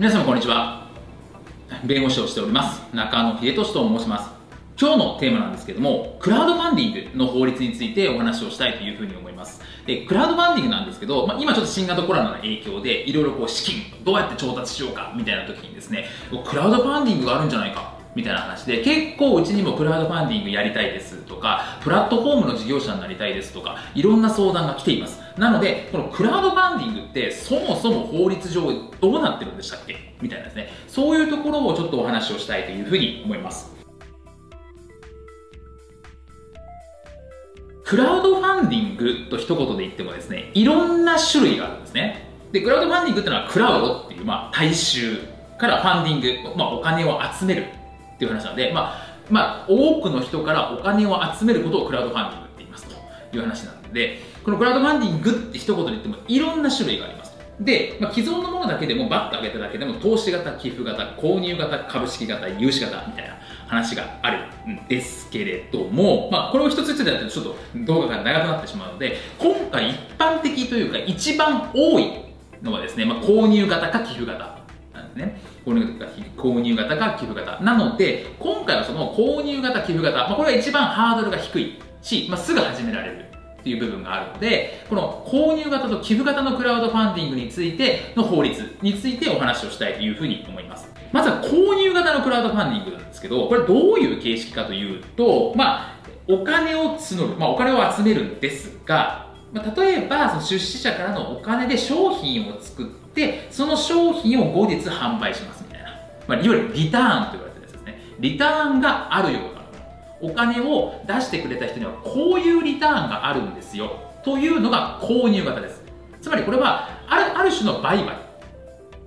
皆様こんにちは。弁護士をしております。中野秀俊と申します。今日のテーマなんですけどもクラウドファンディングの法律についてお話をしたいというふうに思います。でクラウドファンディングなんですけど、まあ、今ちょっと新型コロナの影響でいろいろこう資金どうやって調達しようかみたいな時にですねクラウドファンディングがあるんじゃないかみたいな話で結構うちにもクラウドファンディングやりたいですとかプラットフォームの事業者になりたいですとかいろんな相談が来ています。なのでこのクラウドファンディングってそもそも法律上どうなってるんでしたっけ？みたいなですね。そういうところをちょっとお話をしたいというふうに思います。クラウドファンディングと一言で言ってもですねいろんな種類があるんですね。でクラウドファンディングっていうのはクラウドっていう、まあ、大衆からファンディング、まあ、お金を集めるっていう話なので、まあ、まあ、多くの人からお金を集めることをクラウドファンディングって言いますという話なので、このクラウドファンディングって一言で言ってもいろんな種類があります。で、まあ、既存のものだけでもバッと上げただけでも投資型、寄付型、購入型、株式型、融資型みたいな話があるんですけれども、まあ、これを一つ一つでやってるとちょっと動画が長くなってしまうので、今回一般的というか一番多いのはですね、まあ、購入型か寄付型ですね。購入型購入型か寄付型。なので、今回はその購入型、寄付型、まあ、これが一番ハードルが低いし、まあ、すぐ始められるっていう部分があるので、この購入型と寄付型のクラウドファンディングについての法律についてお話をしたいというふうに思います。まずは購入型のクラウドファンディングなんですけど、これどういう形式かというと、まあ、お金を募る、まあ、お金を集めるんですが、まあ、例えばその出資者からのお金で商品を作ってその商品を後日販売しますみたいな、まあ、いわゆるリターンと言われてるやつですね。リターンがあるようなお金を出してくれた人にはこういうリターンがあるんですよというのが購入型です。つまりこれはあるある種の売買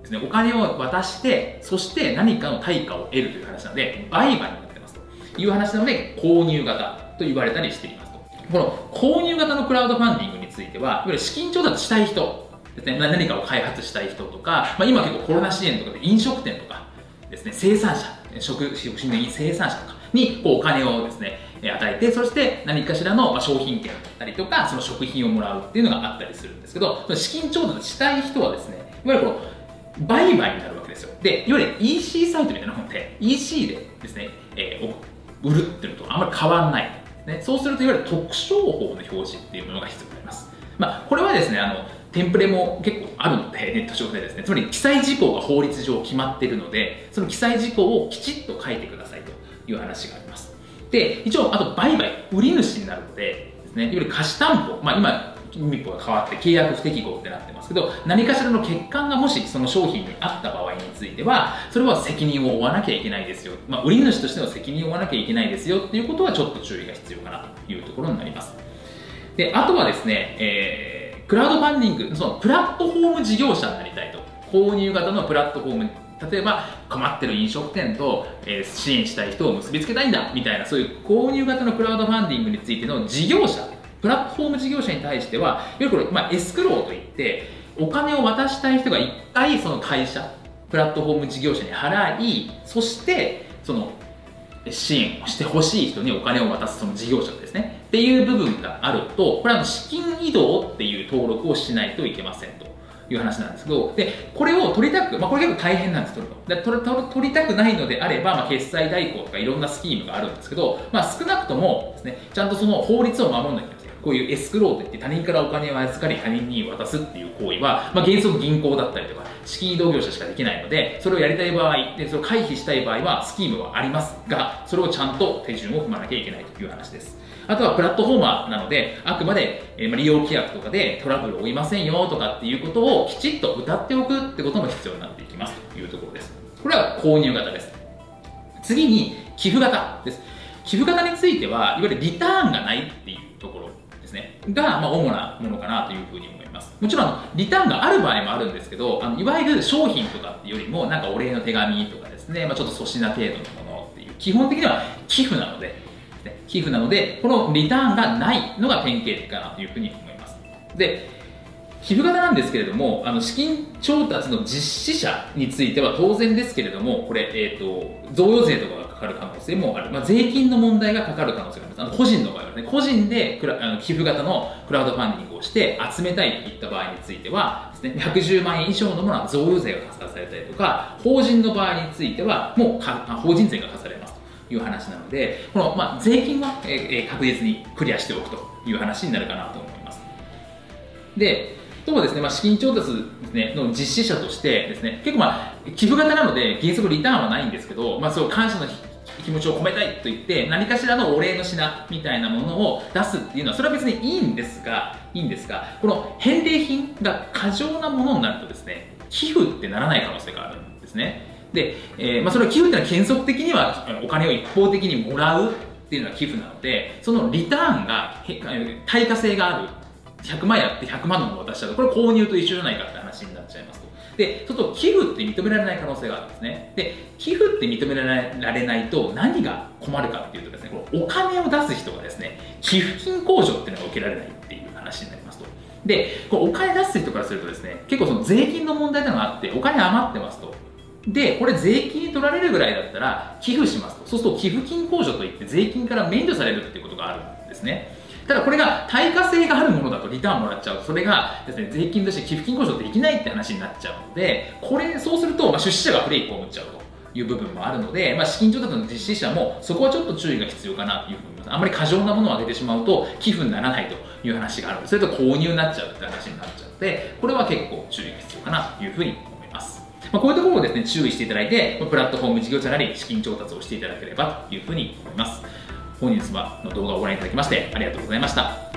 ですね。お金を渡してそして何かの対価を得るという話なので売買になってますという話なので購入型と言われたりしていますと。この購入型のクラウドファンディングについては、いわゆる資金調達したい人ですね、何かを開発したい人とか、まあ、今結構コロナ支援とかで飲食店とかですね、生産者、食食品の生産者とかにこうお金をですね、与えて、そして何かしらの商品券だったりとか、その食品をもらうっていうのがあったりするんですけど、その資金調達したい人はですね、いわゆるこの売買になるわけですよ。で、いわゆる EC サイトみたいなもので、EC でですね、えー、売るっていうのとあんまり変わらない。ね、そうするといわゆる特商法の表示っていうものが必要になります。まあ、これはですね、あの、テンプレも結構あるので、ネット上でですね、つまり記載事項が法律上決まっているので、その記載事項をきちっと書いてくださいという話があります。で、一応、あと売買、売り主になるので、ですね、いわゆる貸し担保、まあ今、民法が変わって契約不適合ってなってますけど何かしらの欠陥がもしその商品にあった場合についてはそれは責任を負わなきゃいけないですよ、まあ、売り主としての責任を負わなきゃいけないですよ。っていうことはちょっと注意が必要かなというところになります。であとはですね、えー、クラウドファンディングそのプラットフォーム事業者になりたいと購入型のプラットフォーム例えば困ってる飲食店と、えー、支援したい人を結びつけたいんだみたいなそういう購入型のクラウドファンディングについての事業者プラットフォーム事業者に対しては、いわゆるこれ、まあ、エスクローといって、お金を渡したい人が一回その会社、プラットフォーム事業者に払い、そして、その、支援をしてほしい人にお金を渡すその事業者ですね。っていう部分があると、これは資金移動っていう登録をしないといけませんと。いう話なんですけど、で、これを取りたく、まあ、これ結構大変なんです、取ると。で取り取りたくないのであれば、まあ、決済代行とかいろんなスキームがあるんですけど、まあ、少なくともですね、ちゃんとその法律を守らなきゃ。こういうエスクローといって他人からお金を預かり他人に渡すっていう行為は、まあ、原則銀行だったりとか資金移動業者しかできないのでそれをやりたい場合でそれを回避したい場合はスキームはありますがそれをちゃんと手順を踏まなきゃいけないという話です。あとはプラットフォーマーなのであくまで、え利用規約とかでトラブルを負いませんよとかっていうことをきちっと歌っておくってことも必要になっていきますというところです。これは購入型です。次に寄付型です。寄付型についてはいわゆるリターンがないっていうところ。ね、が、まあ、主なものかなというふうに思います。もちろん、リターンがある場合もあるんですけど、あのいわゆる商品とかっていうよりも、なんかお礼の手紙とかですね、まあ、ちょっと粗品程度のものっていう、基本的には寄付なので、ね、寄付なので、このリターンがないのが典型的かなというふうに思います。で、寄付型なんですけれども、あの資金調達の実施者については当然ですけれども、これ、え、ー、と、贈与税とかがかる可能性もある、まあ、税金の問題がかかる可能性があります。あの個人の場合はね個人でクラあの寄付型のクラウドファンディングをして集めたいといった場合についてはです、ね、110万円以上のものは贈与税が課されたりとか法人の場合についてはもうか法人税が課されますという話なのでこの、まあ、税金は、え、確実にクリアしておくという話になるかなと思います。でとはですね、まあ、資金調達ですね、の実施者としてですね、結構まあ、寄付型なので原則リターンはないんですけど、まあ、そう感謝の気持ちを込めたいと言って、何かしらのお礼の品みたいなものを出すっていうのは、それは別にいいんですが、いいんですが、この返礼品が過剰なものになるとですね、寄付ってならない可能性があるんですね。で、えー、まあ、それは寄付っていうのは原則的にはお金を一方的にもらうっていうのは寄付なので、そのリターンが対価性がある100万やって100万のものを渡しちゃうと、これ購入と一緒じゃないかって話になっちゃいます。で、ちょっと寄付って認められない可能性があるんですね。で、寄付って認められないと何が困るかっていうとですね、このお金を出す人がですね、寄付金控除っていうのが受けられないっていう話になりますと。で、こお金出す人からするとですね、結構その税金の問題というのがあって、お金余ってますと。で、これ税金に取られるぐらいだったら寄付しますと。そうすると寄付金控除といって税金から免除されるっていうことがあるんですね。ただこれが対価性があるものだとリターンもらっちゃう、それがですね、税金として寄付金控除できないって話になっちゃうので、これ、そうすると、まあ、出資者が不利益を被っちゃうと。いう部分もあるので、まあ、資金調達の実施者もそこはちょっと注意が必要かなというふうに思います。あんまり過剰なものを上げてしまうと寄付にならないという話があるので、それと購入になっちゃうって話になっちゃうので、これは結構注意が必要かなというふうに思います。まあ、こういうところをですね、注意していただいて、プラットフォーム事業者なり資金調達をしていただければというふうに思います。本日はの動画をご覧いただきましてありがとうございました。